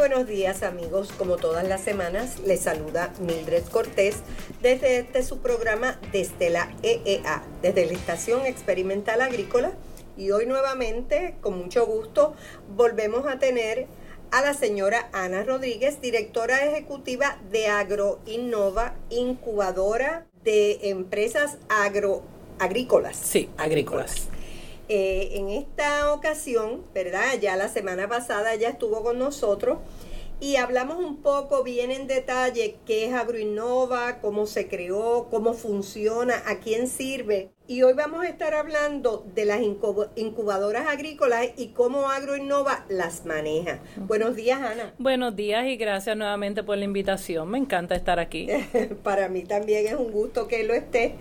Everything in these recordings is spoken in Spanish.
buenos días amigos, como todas las semanas les saluda Mildred Cortés desde este su programa desde la EEA, desde la Estación Experimental Agrícola y hoy nuevamente con mucho gusto volvemos a tener a la señora Ana Rodríguez, directora ejecutiva de AgroInnova, incubadora de empresas agroagrícolas. Sí, agrícolas. Eh, en esta ocasión, ¿verdad? Ya la semana pasada ya estuvo con nosotros y hablamos un poco bien en detalle qué es AgroInnova, cómo se creó, cómo funciona, a quién sirve. Y hoy vamos a estar hablando de las incubadoras agrícolas y cómo AgroInnova las maneja. Buenos días, Ana. Buenos días y gracias nuevamente por la invitación. Me encanta estar aquí. Para mí también es un gusto que lo esté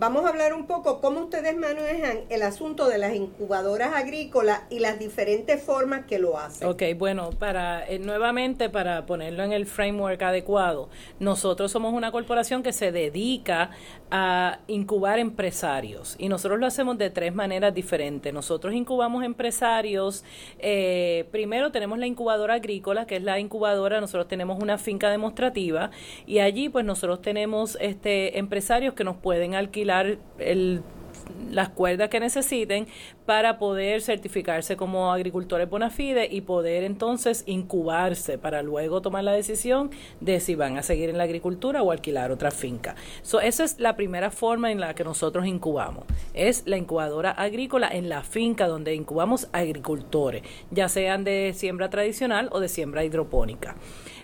vamos a hablar un poco cómo ustedes manejan el asunto de las incubadoras agrícolas y las diferentes formas que lo hacen. Ok, bueno, para eh, nuevamente para ponerlo en el framework adecuado, nosotros somos una corporación que se dedica a incubar empresarios y nosotros lo hacemos de tres maneras diferentes. Nosotros incubamos empresarios, eh, primero tenemos la incubadora agrícola, que es la incubadora, nosotros tenemos una finca demostrativa y allí pues nosotros tenemos este empresarios que nos pueden alquilar las cuerdas que necesiten para poder certificarse como agricultores bona fide y poder entonces incubarse para luego tomar la decisión de si van a seguir en la agricultura o alquilar otra finca. So, esa es la primera forma en la que nosotros incubamos. Es la incubadora agrícola en la finca donde incubamos agricultores, ya sean de siembra tradicional o de siembra hidropónica.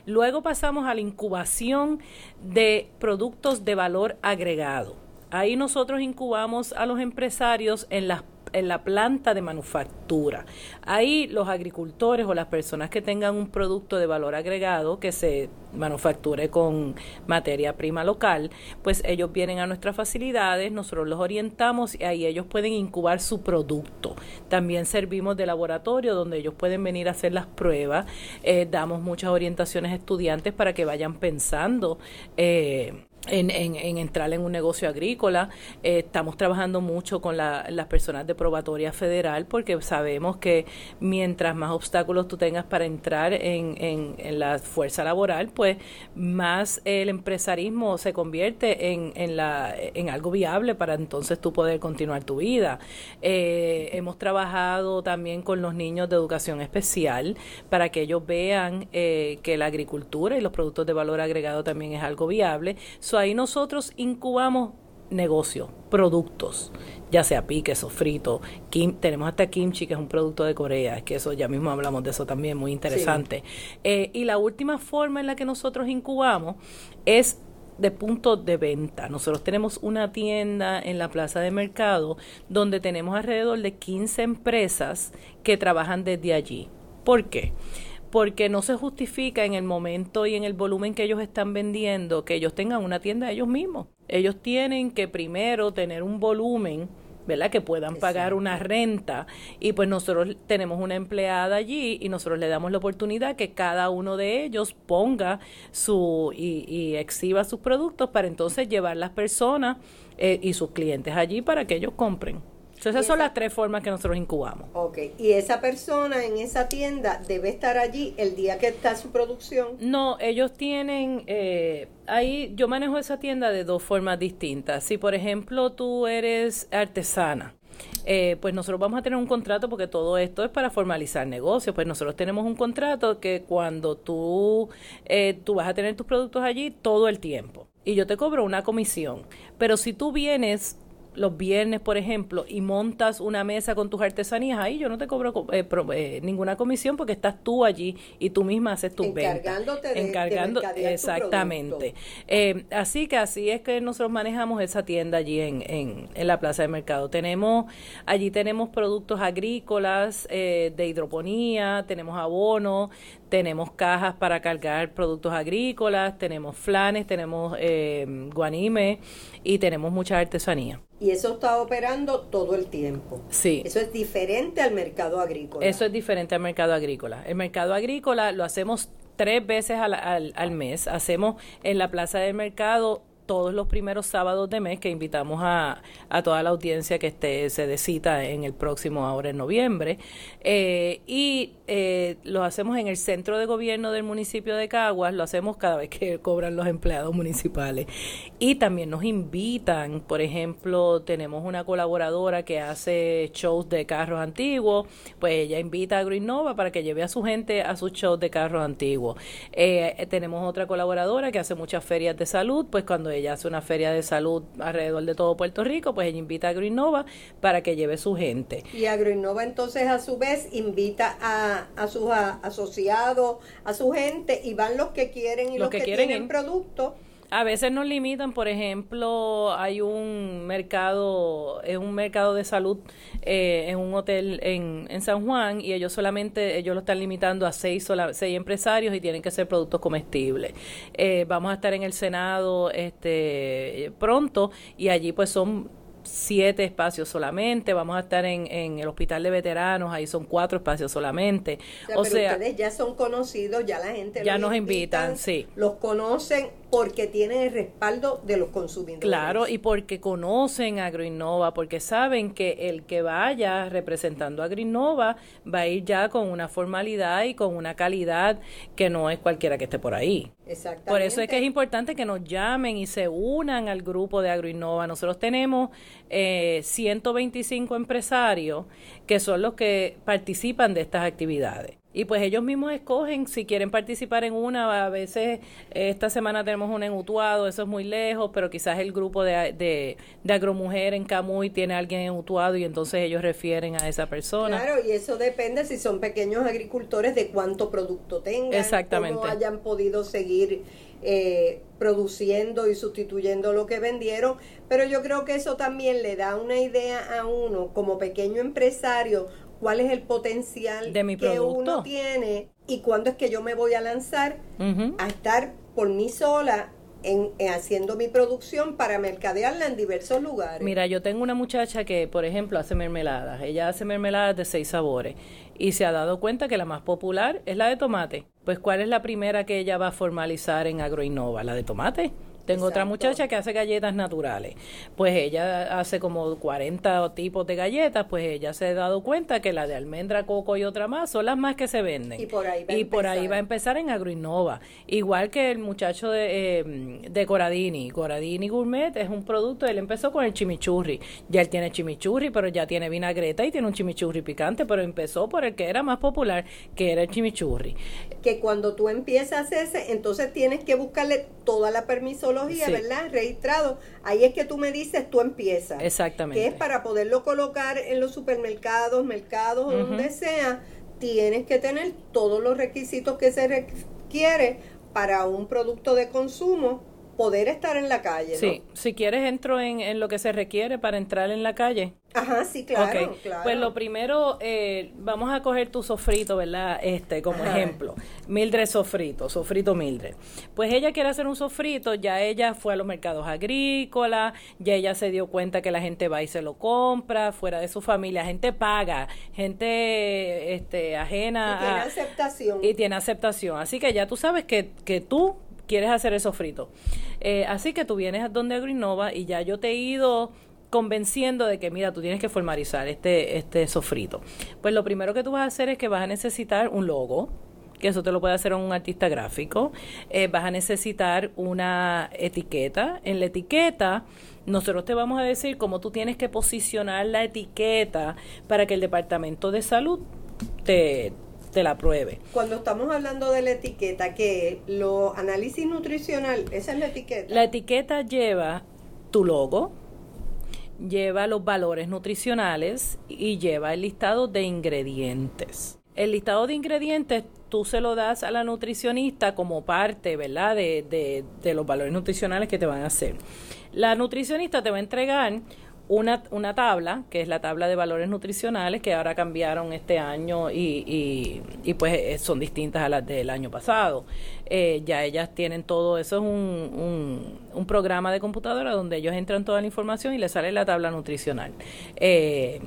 Luego pasamos a la incubación de productos de valor agregado Ahí nosotros incubamos a los empresarios en las en la planta de manufactura. Ahí los agricultores o las personas que tengan un producto de valor agregado que se manufacture con materia prima local, pues ellos vienen a nuestras facilidades, nosotros los orientamos y ahí ellos pueden incubar su producto. También servimos de laboratorio donde ellos pueden venir a hacer las pruebas, eh, damos muchas orientaciones a estudiantes para que vayan pensando. Eh, en, en, entrar en un negocio agrícola. Eh, estamos trabajando mucho con las personas de probatoria federal porque sabemos que mientras más obstáculos tú tengas para entrar en, en, la fuerza laboral, pues más el empresarismo se convierte en, en, la, en algo viable para entonces tú poder continuar tu vida. Eh, hemos trabajado también con los niños de educación especial para que ellos vean eh, que la agricultura y los productos de valor agregado también es algo viable ahí nosotros incubamos negocios, productos, ya sea pique, sofrito, kim, tenemos hasta kimchi, que es un producto de Corea, que eso ya mismo hablamos de eso también, muy interesante. Eh, y la última forma en la que nosotros incubamos es de punto de venta. Nosotros tenemos una tienda en la plaza de mercado donde tenemos alrededor de 15 empresas que trabajan desde allí. ¿Por qué? Porque no se justifica en el momento y en el volumen que ellos están vendiendo que ellos tengan una tienda ellos mismos. Ellos tienen que primero tener un volumen ¿verdad? Que puedan pagar una renta. Y pues nosotros tenemos una empleada allí y nosotros le damos la oportunidad que cada uno de ellos ponga su y, y exhiba sus productos para entonces llevar las personas eh, y sus clientes allí para que ellos compren esas son las tres formas que nosotros incubamos. Ok, y esa persona en esa tienda debe estar allí el día que está su producción. No, ellos tienen, eh, ahí yo manejo esa tienda de dos formas distintas. Si por ejemplo tú eres artesana, eh, pues nosotros vamos a tener un contrato porque todo esto es para formalizar negocios. Pues nosotros tenemos un contrato que cuando tú, eh, tú vas a tener tus productos allí todo el tiempo y yo te cobro una comisión. Pero si tú vienes los viernes, por ejemplo, y montas una mesa con tus artesanías, ahí yo no te cobro eh, eh, ninguna comisión porque estás tú allí y tú misma haces tus Encargándote ventas. Encargando, exactamente. Eh, así que así es que nosotros manejamos esa tienda allí en, en, en la plaza de mercado. Tenemos, allí tenemos productos agrícolas, de hidroponía, tenemos abono, tenemos cajas para cargar productos agrícolas, tenemos flanes, tenemos eh, guanime y tenemos mucha artesanía. Y eso está operando todo el tiempo. Sí. Eso es diferente al mercado agrícola. Eso es diferente al mercado agrícola. El mercado agrícola lo hacemos tres veces al, al, al mes. Hacemos en la plaza del mercado todos los primeros sábados de mes que invitamos a, a toda la audiencia que esté, se decita en el próximo ahora en noviembre. Eh, y eh, lo hacemos en el centro de gobierno del municipio de Caguas, lo hacemos cada vez que cobran los empleados municipales. Y también nos invitan, por ejemplo, tenemos una colaboradora que hace shows de carros antiguos, pues ella invita a Greenova para que lleve a su gente a sus shows de carros antiguos. Eh, tenemos otra colaboradora que hace muchas ferias de salud, pues cuando ella hace una feria de salud alrededor de todo Puerto Rico, pues ella invita a Agroinnova para que lleve su gente. Y Agroinnova entonces a su vez invita a, a sus asociados, a su gente, y van los que quieren y los, que, tienen productos a veces nos limitan, por ejemplo, hay un mercado, es un mercado de salud eh, en un hotel en, en, San Juan y ellos solamente, ellos lo están limitando a seis, sola, seis empresarios y tienen que ser productos comestibles. Eh, vamos a estar en el Senado este pronto y allí pues son siete espacios solamente, vamos a estar en, en, el hospital de veteranos, ahí son cuatro espacios solamente. O sea, ustedes ya son conocidos, ya la gente ya nos invitan, sí. Los conocen porque tienen el respaldo de los consumidores. Claro, y porque conocen a Agroinnova, porque saben que el que vaya representando a Agroinnova va a ir ya con una formalidad y con una calidad que no es cualquiera que esté por ahí. Exactamente. Por eso es que es importante que nos llamen y se unan al grupo de Agroinnova. Nosotros tenemos eh, 125 empresarios que son los que participan de estas actividades y pues ellos mismos escogen si quieren participar en una. A veces esta semana tenemos una en Utuado, eso es muy lejos, pero quizás el grupo de, de, de Agromujer en Camuy tiene a alguien en Utuado y entonces ellos refieren a esa persona. Claro, y eso depende si son pequeños agricultores de cuánto producto tengan, Exactamente. cómo hayan podido seguir eh, produciendo y sustituyendo lo que vendieron, pero yo creo que eso también le da una idea a uno como pequeño empresario cuál es el potencial de mi que uno tiene y cuándo es que yo me voy a lanzar a estar por mí sola en, haciendo mi producción para mercadearla en diversos lugares. Mira, yo tengo una muchacha que, por ejemplo, hace mermeladas. Ella hace mermeladas de seis sabores y se ha dado cuenta que la más popular es la de tomate. Pues, ¿cuál es la primera que ella va a formalizar en Agroinnova? La de tomate. Tengo otra muchacha que hace galletas naturales. Pues ella hace como 40 tipos de galletas, pues ella se ha dado cuenta que la de almendra, coco y otra más son las más que se venden. Y por ahí va, y a, por empezar. ahí va a empezar en Agroinnova. Igual que el muchacho de, eh, de Coradini. Coradini Gourmet es un producto, él empezó con el chimichurri. Ya él tiene chimichurri, pero ya tiene vinagreta y tiene un chimichurri picante, pero empezó por el que era más popular, que era el chimichurri. Que cuando tú empiezas ese, entonces tienes que buscarle toda la permisología Sí. ¿verdad? Registrado. Ahí es que tú me dices, tú empiezas. Exactamente. Que es para poderlo colocar en los supermercados, mercados, uh -huh. donde sea, tienes que tener todos los requisitos que se requiere para un producto de consumo poder estar en la calle. ¿no? Sí, si quieres entro en, en, lo que se requiere para entrar en la calle. Ajá, sí, claro, okay. claro. Pues lo primero, eh, vamos a coger tu sofrito, ¿verdad? Este, como Ajá. ejemplo. Mildred sofrito, sofrito Mildred. Pues ella quiere hacer un sofrito, ya ella fue a los mercados agrícolas, ya ella se dio cuenta que la gente va y se lo compra, fuera de su familia, gente paga, gente este, ajena. Y tiene a, aceptación. Y tiene aceptación. Así que ya tú sabes que, que tú quieres hacer el sofrito. Eh, así que tú vienes a donde Agroinnova y ya yo te he ido convenciendo de que mira, tú tienes que formalizar este, este sofrito. Pues lo primero que tú vas a hacer es que vas a necesitar un logo, que eso te lo puede hacer un artista gráfico. Eh, vas a necesitar una etiqueta. En la etiqueta, nosotros te vamos a decir cómo tú tienes que posicionar la etiqueta para que el Departamento de Salud te, te la pruebe. Cuando estamos hablando de la etiqueta, que lo análisis nutricional, esa es la etiqueta. La etiqueta lleva tu logo, lleva los valores nutricionales y lleva el listado de ingredientes. El listado de ingredientes tú se lo das a la nutricionista como parte, ¿verdad?, de, de, de los valores nutricionales que te van a hacer. La nutricionista te va a entregar una, una tabla, que es la tabla de valores nutricionales, que ahora cambiaron este año y, y, pues eh, son distintas a las del año pasado. Eh, ya ellas tienen todo, eso es un, un, programa de computadora donde ellos entran toda la información y les sale la tabla nutricional. Eh,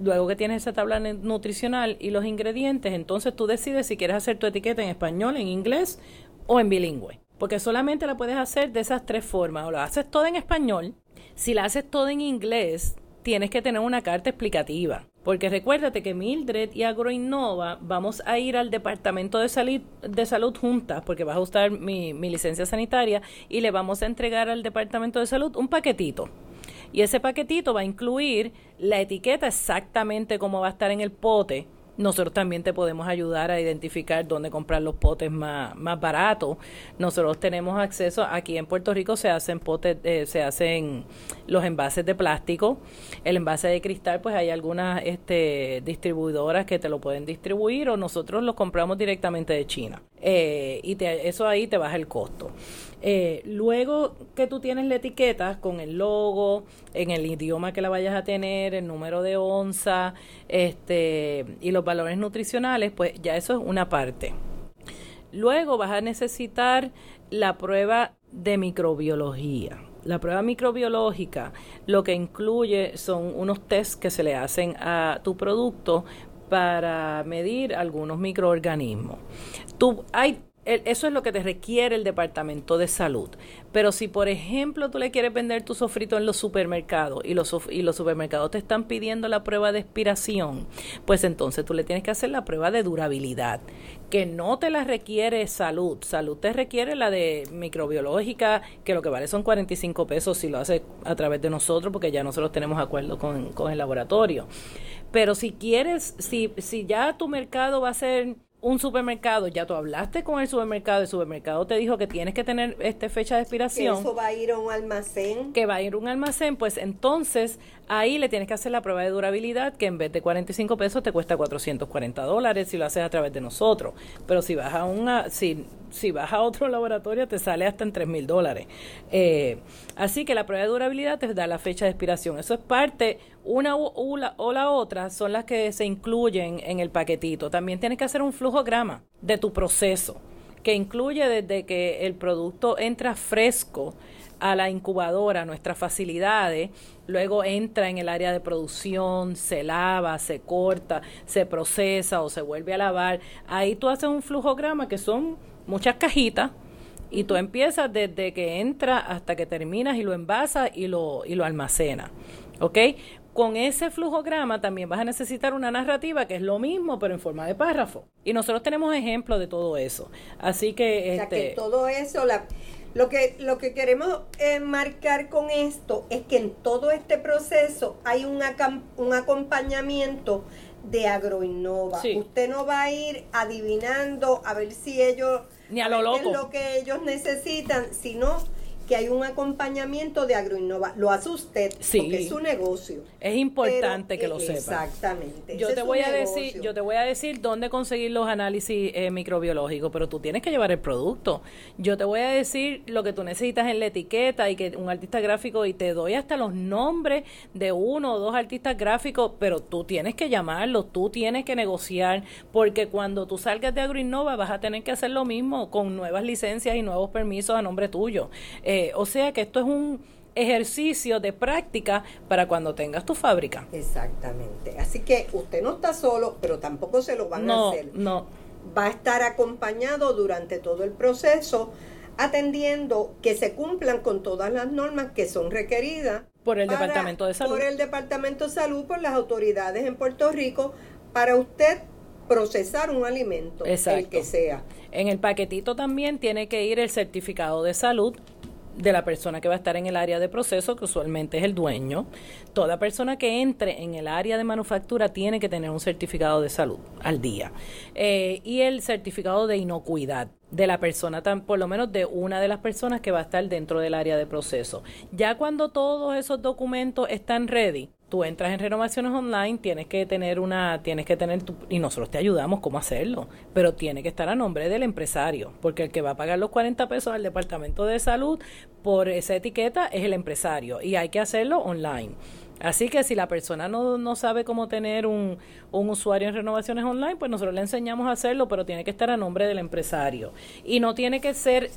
luego que tienes esa tabla nutricional y los ingredientes, entonces tú decides si quieres hacer tu etiqueta en español, en inglés o en bilingüe. Porque solamente la puedes hacer de esas tres formas. O lo haces todo en español. Si la haces todo en inglés, tienes que tener una carta explicativa. Porque recuérdate que Mildred y Agroinnova vamos a ir al Departamento de Salud, juntas, porque vas a usar mi, mi licencia sanitaria, y le vamos a entregar al Departamento de Salud un paquetito. Y ese paquetito va a incluir la etiqueta exactamente como va a estar en el pote nosotros también te podemos ayudar a identificar dónde comprar los potes más, más baratos. Nosotros tenemos acceso, aquí en Puerto Rico se hacen potes, eh, se hacen los envases de plástico. El envase de cristal, pues hay algunas este, distribuidoras que te lo pueden distribuir o nosotros lo compramos directamente de China. Eh, y eso ahí te baja el costo. Eh, luego que tú tienes la etiqueta con el logo, en el idioma que la vayas a tener, el número de onza este, y los valores nutricionales, pues ya eso es una parte. Luego vas a necesitar la prueba de microbiología. La prueba microbiológica lo que incluye son unos tests que se le hacen a tu producto para medir algunos microorganismos. Tú, hay eso es lo que te requiere el departamento de salud. Pero si, por ejemplo, tú le quieres vender tu sofrito en los supermercados y los, y los supermercados te están pidiendo la prueba de expiración, pues entonces tú le tienes que hacer la prueba de durabilidad, que no te la requiere salud. Salud te requiere la de microbiológica, que lo que vale son 45 pesos si lo haces a través de nosotros, porque ya nosotros tenemos acuerdo con, con el laboratorio. Pero si quieres, si, si ya tu mercado va a ser un supermercado, ya tú hablaste con el supermercado, el supermercado te dijo que tienes que tener este fecha de expiración. Que eso va a ir a un almacén. Que va a ir a un almacén, pues entonces ahí le tienes que hacer la prueba de durabilidad que en vez de 45 pesos te cuesta 440 dólares si lo haces a través de nosotros. Pero si vas a una, si, si vas a otro laboratorio te sale hasta en 3 mil dólares. Eh, así que la prueba de durabilidad te da la fecha de expiración. Eso es parte, una o la, otra son las que se incluyen en el paquetito. También tienes que hacer un flujograma de tu proceso que incluye desde que el producto entra fresco a la incubadora, nuestras facilidades, luego entra en el área de producción, se lava, se corta, se procesa o se vuelve a lavar. Ahí tú haces un flujograma que son muchas cajitas y tú empiezas desde que entra hasta que terminas y lo envasas y lo, y lo almacenas. ¿Ok? Con ese flujograma también vas a necesitar una narrativa que es lo mismo, pero en forma de párrafo. Y nosotros tenemos ejemplos de todo eso. Así que... O sea, que este todo eso, la, lo, que, lo que queremos eh, marcar con esto es que en todo este proceso hay un, un acompañamiento de Agroinnova. Usted no va a ir adivinando a ver si ellos... Ni a lo loco. Es lo que ellos necesitan, sino que hay un acompañamiento de Agroinnova. Lo hace usted porque es su negocio. Es importante que lo sepa. Exactamente. Yo te voy a decir, yo te voy a decir dónde conseguir los análisis eh, microbiológicos, pero tú tienes que llevar el producto. Yo te voy a decir lo que tú necesitas en la etiqueta y que un artista gráfico y te doy hasta los nombres de uno o dos artistas gráficos, pero tú tienes que llamarlos, tú tienes que negociar, porque cuando tú salgas de Agroinnova vas a tener que hacer lo mismo con nuevas licencias y nuevos permisos a nombre tuyo. Eh, eh, o sea que esto es un ejercicio de práctica para cuando tengas tu fábrica. Exactamente. Así que usted no está solo, pero tampoco se lo van a hacer. No. Va a estar acompañado durante todo el proceso atendiendo que se cumplan con todas las normas que son requeridas por el Departamento de Salud. Por el Departamento de Salud, por las autoridades en Puerto Rico, para usted procesar un alimento, el que sea. En el paquetito también tiene que ir el certificado de salud de la persona que va a estar en el área de proceso, que usualmente es el dueño. Toda persona que entre en el área de manufactura tiene que tener un certificado de salud al día. Eh, y el certificado de inocuidad de la persona, por lo menos de una de las personas que va a estar dentro del área de proceso. Ya cuando todos esos documentos están ready, tú entras en renovaciones online, tienes que tener una, tienes que tener, y nosotros te ayudamos cómo hacerlo, pero tiene que estar a nombre del empresario, porque el que va a pagar los 40 pesos al departamento de salud por esa etiqueta es el empresario y hay que hacerlo online. Así que si la persona no, no sabe cómo tener un, un, usuario en renovaciones online, pues nosotros le enseñamos a hacerlo, pero tiene que estar a nombre del empresario. Y no tiene que ser,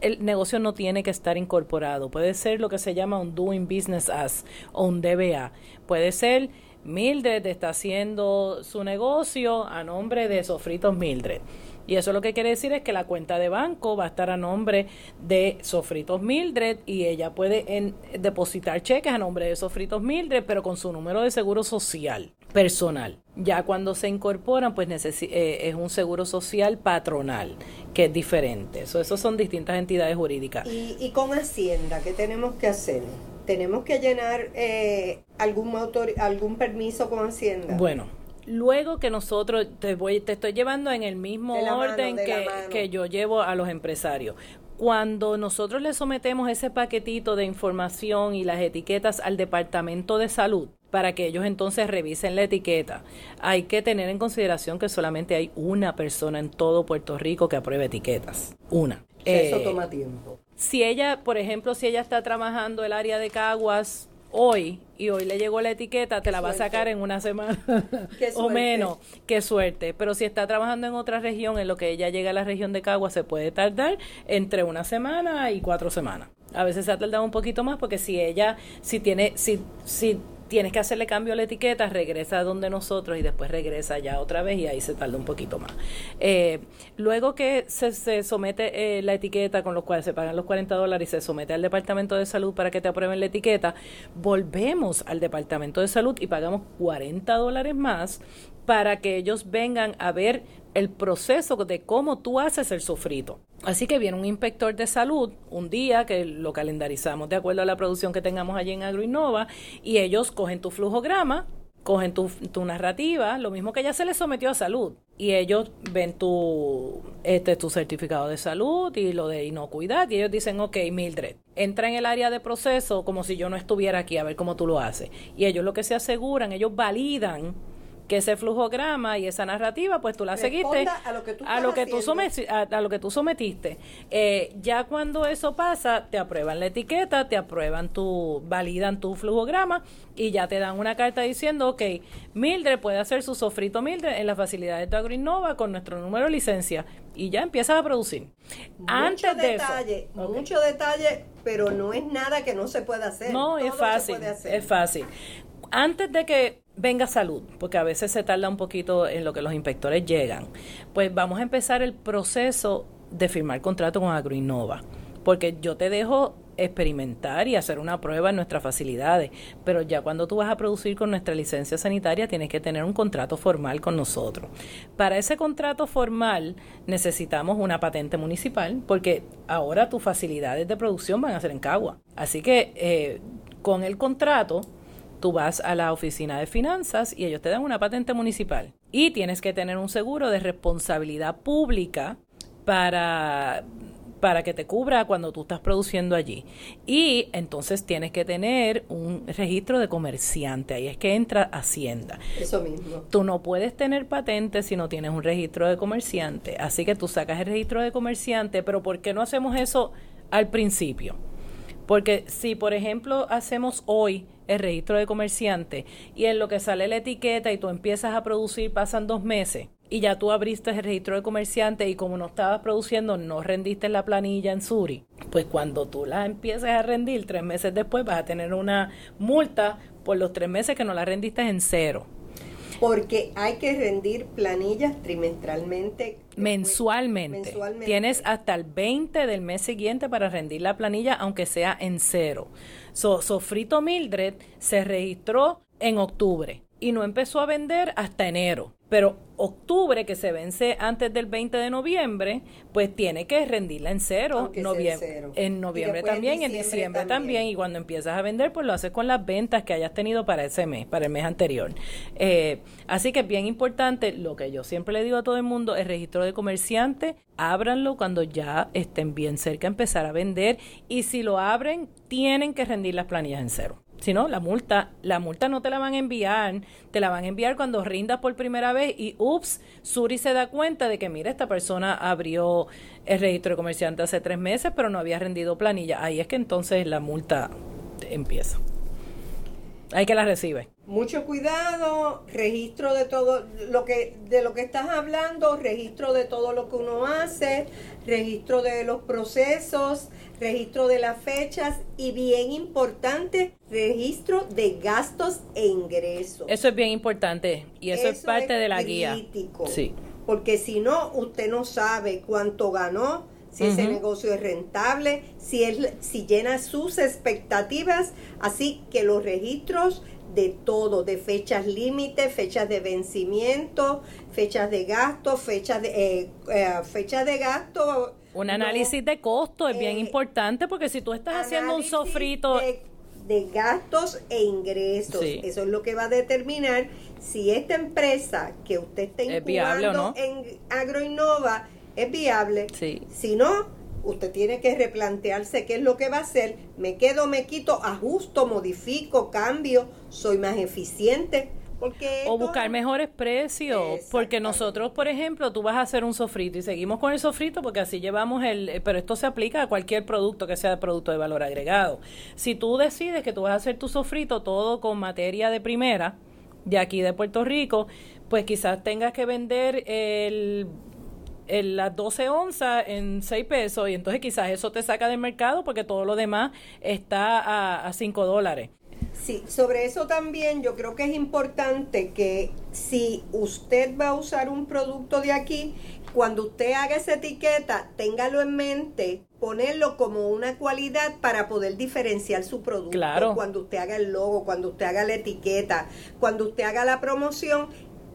el negocio no tiene que estar incorporado. Puede ser lo que se llama un Doing Business As o un DBA. Puede ser Mildred está haciendo su negocio a nombre de Sofritos Mildred. Y eso lo que quiere decir es que la cuenta de banco va a estar a nombre de Sofritos Mildred y ella puede depositar cheques a nombre de Sofritos Mildred, pero con su número de seguro social personal. Ya cuando se incorporan, pues eh, es un seguro social patronal, que es diferente. Eso, esos son distintas entidades jurídicas. ¿Y, y con Hacienda qué tenemos que hacer? ¿Tenemos que llenar eh, algún, motor, algún permiso con Hacienda? Bueno, luego que nosotros te voy te estoy llevando en el mismo orden que, que yo llevo a los empresarios cuando nosotros le sometemos ese paquetito de información y las etiquetas al departamento de salud para que ellos entonces revisen la etiqueta. Hay que tener en consideración que solamente hay una persona en todo Puerto Rico que apruebe etiquetas. Una. Eso eh, toma tiempo. Si ella, por ejemplo, si ella está trabajando el área de Caguas hoy y hoy le llegó la etiqueta, te la va a sacar en una semana o menos. Qué suerte. Pero si está trabajando en otra región, en lo que ella llega a la región de Caguas, se puede tardar entre una semana y cuatro semanas. A veces se ha tardado un poquito más porque si ella, si tiene, si, si tienes que hacerle cambio a la etiqueta, regresa a donde nosotros y después regresa ya otra vez y ahí se tarda un poquito más. Eh, luego que se, somete eh, la etiqueta con los cuales se pagan los 40 dólares y se somete al Departamento de Salud para que te aprueben la etiqueta, volvemos al Departamento de Salud y pagamos 40 dólares más para que ellos vengan a ver el proceso de cómo tú haces el sofrito. Así que viene un inspector de salud un día que lo calendarizamos de acuerdo a la producción que tengamos allí en AgroInnova y ellos cogen tu flujograma, cogen tu, tu, narrativa, lo mismo que ya se les sometió a salud y ellos ven tu este tu certificado de salud y lo de inocuidad y ellos dicen, ok, Mildred, entra en el área de proceso como si yo no estuviera aquí a ver cómo tú lo haces. Y ellos lo que se aseguran, ellos validan que ese flujograma y esa narrativa, pues tú la seguiste a lo que tú, a lo que tú, a, lo que tú sometiste. Eh, ya cuando eso pasa, te aprueban la etiqueta, te aprueban tu, validan tu flujograma y ya te dan una carta diciendo, ok, Mildred puede hacer su sofrito Mildred en las facilidades de AgroInnova con nuestro número de licencia y ya empiezas a producir. Antes de detalle, eso, mucho detalle, pero no es nada que no se pueda hacer. No, es fácil, es fácil. Antes de que venga salud, porque a veces se tarda un poquito en lo que los inspectores llegan, pues vamos a empezar el proceso de firmar contrato con AgroInnova, porque yo te dejo experimentar y hacer una prueba en nuestras facilidades, pero ya cuando tú vas a producir con nuestra licencia sanitaria tienes que tener un contrato formal con nosotros. Para ese contrato formal necesitamos una patente municipal, porque ahora tus facilidades de producción van a ser en Cagua. Así que eh, con el contrato tú vas a la oficina de finanzas y ellos te dan una patente municipal. Y tienes que tener un seguro de responsabilidad pública para para que te cubra cuando tú estás produciendo allí. Y entonces tienes que tener un registro de comerciante, ahí es que entra Hacienda. Eso mismo. Tú no puedes tener patente si no tienes un registro de comerciante, así que tú sacas el registro de comerciante, pero ¿por qué no hacemos eso al principio? Porque si, por ejemplo, hacemos hoy el registro de comerciante y en lo que sale la etiqueta y tú empiezas a producir pasan dos meses y ya tú abriste el registro de comerciante y como no estabas produciendo no rendiste la planilla en Suri, pues cuando tú la empieces a rendir tres meses después vas a tener una multa por los tres meses que no la rendiste en cero. Porque hay que rendir planillas trimestralmente. Mensualmente. mensualmente. Tienes hasta el 20 del mes siguiente para rendir la planilla, aunque sea en cero. Sofrito Mildred se registró en octubre y no empezó a vender hasta enero. Pero octubre, que se vence antes del 20 de noviembre, pues tiene que rendirla en cero. Noviembre, En noviembre también, en diciembre, también. Y cuando empiezas a vender, pues lo haces con las ventas que hayas tenido para ese mes, para el mes anterior. Eh, así que es bien importante, lo que yo siempre le digo a todo el mundo, el registro de comerciante, ábranlo cuando ya estén bien cerca de empezar a vender. Y si lo abren, tienen que rendir las planillas en cero. Si no, la multa, la multa no te la van a enviar, te la van a enviar cuando rindas por primera vez y ups, Suri se da cuenta de que mira, esta persona abrió el registro de comerciante hace tres meses, pero no había rendido planilla. Ahí es que entonces la multa empieza. Hay que la recibe. Mucho cuidado, registro de todo lo que de lo que estás hablando, registro de todo lo que uno hace, registro de los procesos, registro de las fechas y bien importante, registro de gastos e ingresos. Eso es bien importante y eso, es parte de la crítico, guía. Sí. Porque si no, usted no sabe cuánto ganó, si ese negocio es rentable, si, él, si llena sus expectativas. Así que los registros de todo, de fechas límite, fechas de vencimiento, fechas de gasto, fechas de, eh, eh de gasto. Un análisis de costo es bien eh, importante porque si tú estás haciendo un sofrito... De, gastos e ingresos, eso es lo que va a determinar si esta empresa que usted está incubando en Agroinnova es viable. Si no, usted tiene que replantearse qué es lo que va a hacer. Me quedo, me quito, ajusto, modifico, cambio, soy más eficiente. Porque o buscar mejores precios, porque nosotros, por ejemplo, tú vas a hacer un sofrito y seguimos con el sofrito porque así llevamos el, eh, pero esto se aplica a cualquier producto que sea de producto de valor agregado. Si tú decides que tú vas a hacer tu sofrito todo con materia de primera, de aquí de Puerto Rico, pues quizás tengas que vender el las 12 onzas en 6 pesos y entonces quizás eso te saca del mercado porque todo lo demás está a, a 5 dólares. Sí, sobre eso también yo creo que es importante que si usted va a usar un producto de aquí, cuando usted haga esa etiqueta, téngalo en mente, ponerlo como una cualidad para poder diferenciar su producto. Claro. Cuando usted haga el logo, cuando usted haga la etiqueta, cuando usted haga la promoción,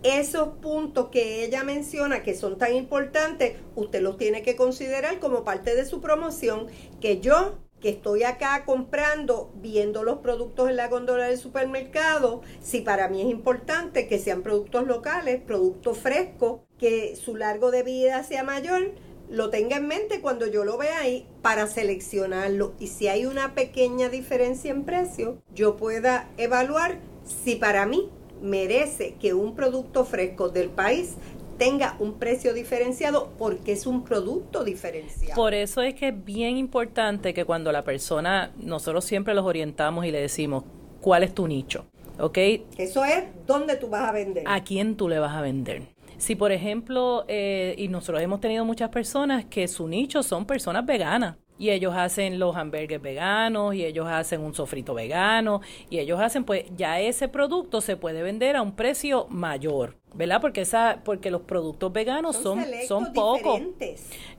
esos puntos que ella menciona que son tan importantes, usted los tiene que considerar como parte de su promoción, que yo que estoy acá comprando, viendo los productos en la góndola del supermercado, si para mí es importante que sean productos locales, productos frescos, que su largo de vida sea mayor, lo tenga en mente cuando yo lo vea ahí para seleccionarlo. Y si hay una pequeña diferencia en precio, yo pueda evaluar si para mí merece que un producto fresco del país tenga un precio diferenciado porque es un producto diferenciado. Por eso es que es bien importante que cuando la persona, nosotros siempre los orientamos y le decimos, ¿cuál es tu nicho? ¿Ok? Eso es dónde tú vas a vender. ¿A quién tú le vas a vender? Si, por ejemplo, eh, y nosotros hemos tenido muchas personas que su nicho son personas veganas, y ellos hacen los hamburgues veganos y ellos hacen un sofrito vegano y ellos hacen pues ya ese producto se puede vender a un precio mayor ¿verdad? Porque esa, porque los productos veganos son, son, pocos.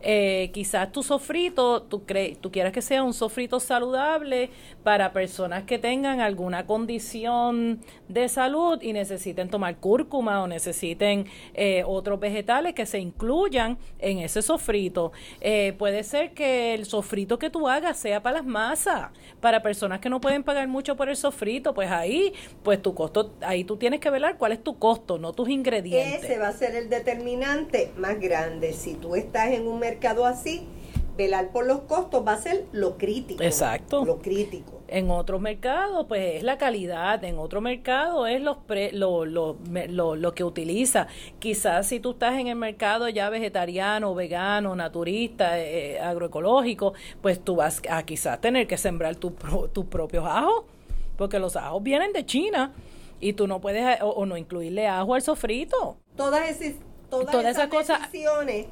Eh, quizás tu sofrito, tú, crees tú quieras que sea un sofrito saludable para personas que tengan alguna condición de salud y necesiten tomar cúrcuma o necesiten eh, otros vegetales que se incluyan en ese sofrito. Eh, puede ser que el sofrito que tú hagas sea para las masas, para personas que no pueden pagar mucho por el sofrito, pues ahí, pues tu costo, ahí tú tienes que velar cuál es tu costo, no tus ingresos ese va a ser el determinante más grande. Si tú estás en un mercado así, velar por los costos va a ser lo crítico. Exacto. Lo crítico. En otro mercado, pues es la calidad. En otro mercado es los lo, lo, lo, que utiliza. Quizás si tú estás en el mercado ya vegetariano, vegano, naturista, eh, agroecológico, pues tú vas a quizás tener que sembrar tus propios ajos, porque los ajos vienen de China y tú no puedes o, no incluirle ajo al sofrito. Todas esas, todas, esas, cosas decisiones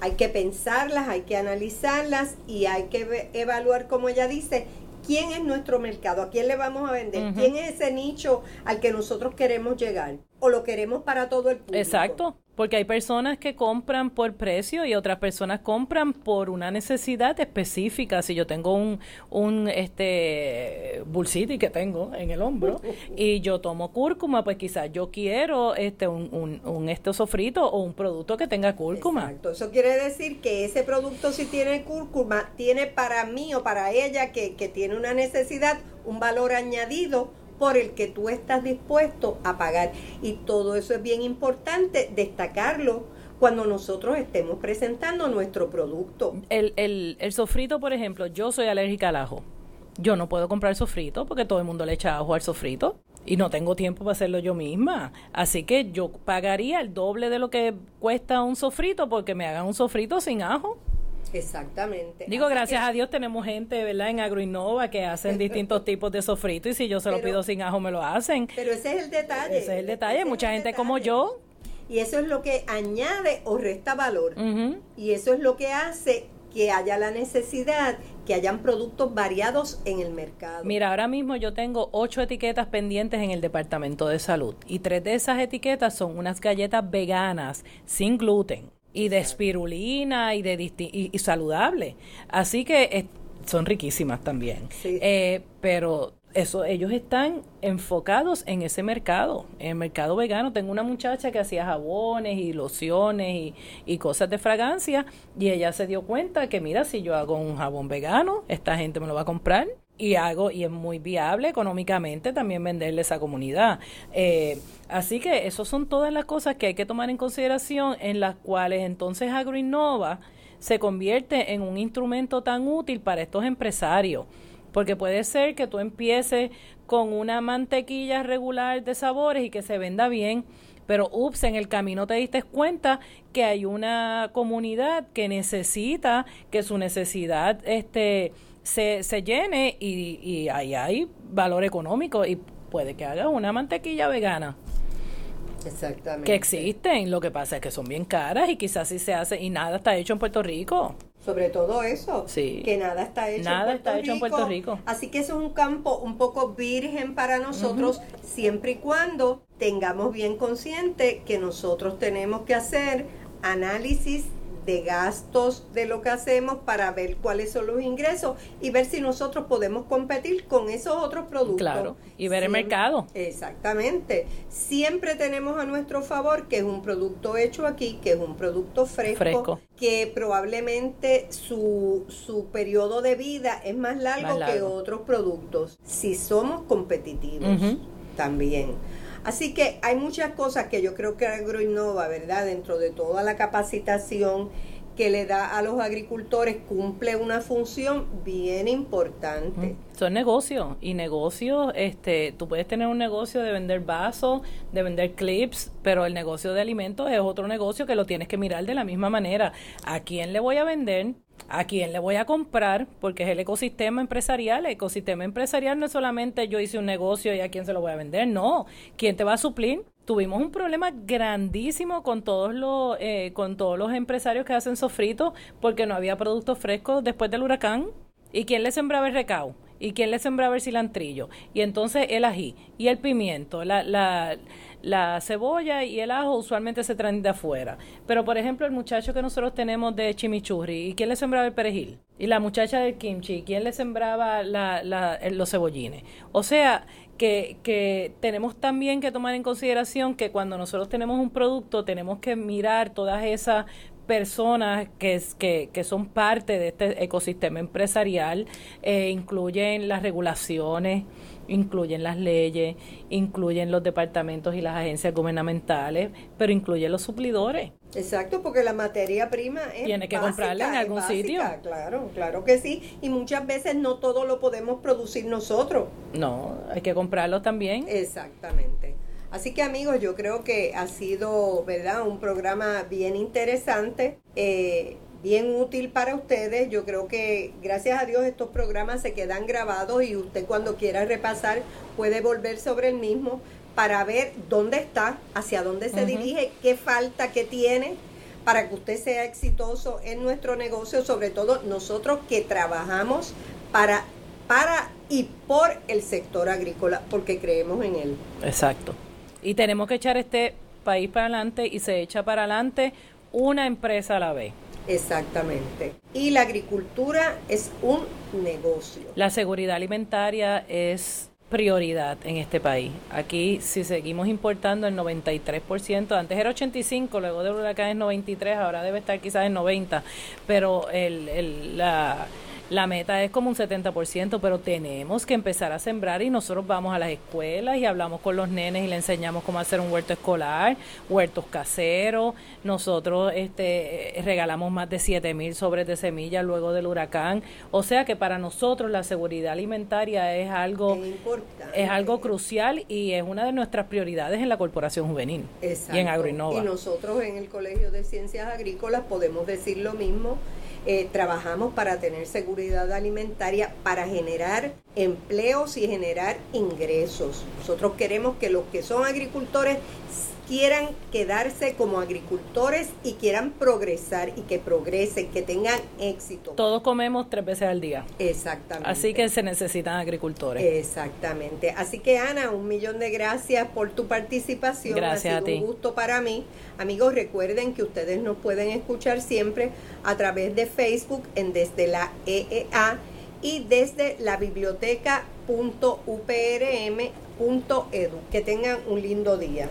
hay que pensarlas, hay que analizarlas y hay que evaluar, como ella dice, quién es nuestro mercado, a quién le vamos a vender, quién es ese nicho al que nosotros queremos llegar o lo queremos para todo el público. Exacto. Porque hay personas que compran por precio y otras personas compran por una necesidad específica. Si yo tengo un, un este bulsiti que tengo en el hombro y yo tomo cúrcuma, pues quizás yo quiero este un, un, un este sofrito o un producto que tenga cúrcuma. Exacto. Eso quiere decir que ese producto si tiene cúrcuma tiene para mí o para ella que, que tiene una necesidad un valor añadido por el que tú estás dispuesto a pagar. Y todo eso es bien importante destacarlo cuando nosotros estemos presentando nuestro producto. El, el, el sofrito, por ejemplo, yo soy alérgica al ajo. Yo no puedo comprar sofrito porque todo el mundo le echa ajo al sofrito y no tengo tiempo para hacerlo yo misma. Así que yo pagaría el doble de lo que cuesta un sofrito porque me hagan un sofrito sin ajo. Exactamente. Digo, gracias a Dios tenemos gente, ¿verdad? En Agroinnova que hacen distintos tipos de sofrito y si yo se lo pido sin ajo me lo hacen. Pero ese es el detalle. Ese es el detalle. Mucha gente como yo. Y eso es lo que añade o resta valor. Y eso es lo que hace que haya la necesidad, que hayan productos variados en el mercado. Mira, ahora mismo yo tengo ocho etiquetas pendientes en el Departamento de Salud y tres de esas etiquetas son unas galletas veganas sin gluten y de espirulina y de y, saludable. Así que eh, son riquísimas también. Eh, pero eso, ellos están enfocados en ese mercado, en el mercado vegano. Tengo una muchacha que hacía jabones y lociones y, cosas de fragancia y ella se dio cuenta que mira, si yo hago un jabón vegano, esta gente me lo va a comprar y hago y es muy viable económicamente también venderle a esa comunidad. Eh, así que esas son todas las cosas que hay que tomar en consideración en las cuales entonces AgroInnova se convierte en un instrumento tan útil para estos empresarios porque puede ser que tú empieces con una mantequilla regular de sabores y que se venda bien, pero ups, en el camino te diste cuenta que hay una comunidad que necesita que su necesidad este se, se llene y, y ahí hay valor económico y puede que hagas una mantequilla vegana. Exactamente. Que existen, lo que pasa es que son bien caras y quizás sí se hace y nada está hecho en Puerto Rico. Sobre todo eso, sí. que nada está hecho, nada en, Puerto está hecho en Puerto Rico. Así que eso es un campo un poco virgen para nosotros, siempre y cuando tengamos bien consciente que nosotros tenemos que hacer análisis de gastos de lo que hacemos para ver cuáles son los ingresos y ver si nosotros podemos competir con esos otros productos. Claro, y ver el mercado. Exactamente. Siempre tenemos a nuestro favor que es un producto hecho aquí, que es un producto fresco, que probablemente su, su periodo de vida es más largo, que otros productos. Si somos competitivos también. Así que hay muchas cosas que yo creo que Agroinnova, ¿verdad? Dentro de toda la capacitación que le da a los agricultores cumple una función bien importante. Son negocios y negocios, este, tú puedes tener un negocio de vender vasos, de vender clips, pero el negocio de alimentos es otro negocio que lo tienes que mirar de la misma manera. ¿A quién le voy a vender? ¿A quién le voy a comprar? Porque es el ecosistema empresarial. El ecosistema empresarial no es solamente yo hice un negocio y a quién se lo voy a vender. No. ¿Quién te va a suplir? Tuvimos un problema grandísimo con todos los eh, con todos los empresarios que hacen sofritos porque no había productos frescos después del huracán. ¿Y quién le sembraba el recao? ¿Y quién le sembraba el cilantrillo? Y entonces el ají y el pimiento, la, la la cebolla y el ajo usualmente se traen de afuera. Pero, por ejemplo, el muchacho que nosotros tenemos de chimichurri, ¿y quién le sembraba el perejil? Y la muchacha del kimchi, ¿quién le sembraba la, la, los cebollines? O sea, que, que tenemos también que tomar en consideración que cuando nosotros tenemos un producto, tenemos que mirar todas esas personas que, que, que, son parte de este ecosistema empresarial, eh, incluyen las regulaciones, incluyen las leyes, incluyen los departamentos y las agencias gubernamentales, pero incluyen los suplidores. Exacto, porque la materia prima es tiene que comprarla en algún sitio. Claro, claro que sí, y muchas veces no todo lo podemos producir nosotros. No, hay que comprarlo también. Exactamente. Así que amigos, yo creo que ha sido, ¿verdad? Un programa bien interesante. Eh, bien útil para ustedes. Yo creo que gracias a Dios estos programas se quedan grabados y usted cuando quiera repasar puede volver sobre el mismo para ver dónde está, hacia dónde se dirige, qué falta, qué tiene para que usted sea exitoso en nuestro negocio, sobre todo nosotros que trabajamos para para y por el sector agrícola, porque creemos en él. Exacto. Y tenemos que echar este país para adelante y se echa para adelante una empresa a la vez. Exactamente. Y la agricultura es un negocio. La seguridad alimentaria es prioridad en este país. Aquí si seguimos importando el 93%, antes era 85, luego del huracán es 93, ahora debe estar quizás en 90, pero el, el, la la meta es como un 70%, pero tenemos que empezar a sembrar y nosotros vamos a las escuelas y hablamos con los nenes y le enseñamos cómo hacer un huerto escolar, huertos caseros. Nosotros este, regalamos más de 7 mil sobres de semillas luego del huracán. O sea que para nosotros la seguridad alimentaria es algo, es, algo crucial y es una de nuestras prioridades en la Corporación Juvenil y en Agroinnova. Y nosotros en el Colegio de Ciencias Agrícolas podemos decir lo mismo Eh, trabajamos para tener seguridad alimentaria, para generar empleos y generar ingresos. Nosotros queremos que los que son agricultores quieran quedarse como agricultores y quieran progresar y que progresen, que tengan éxito. Todos comemos tres veces al día. Exactamente. Así que se necesitan agricultores. Exactamente. Así que Ana, un millón de gracias por tu participación. Gracias ha sido a ti. Un gusto para mí. Amigos, recuerden que ustedes nos pueden escuchar siempre a través de Facebook en Desde la EEA y desde la biblioteca.uprm.edu. Que tengan un lindo día.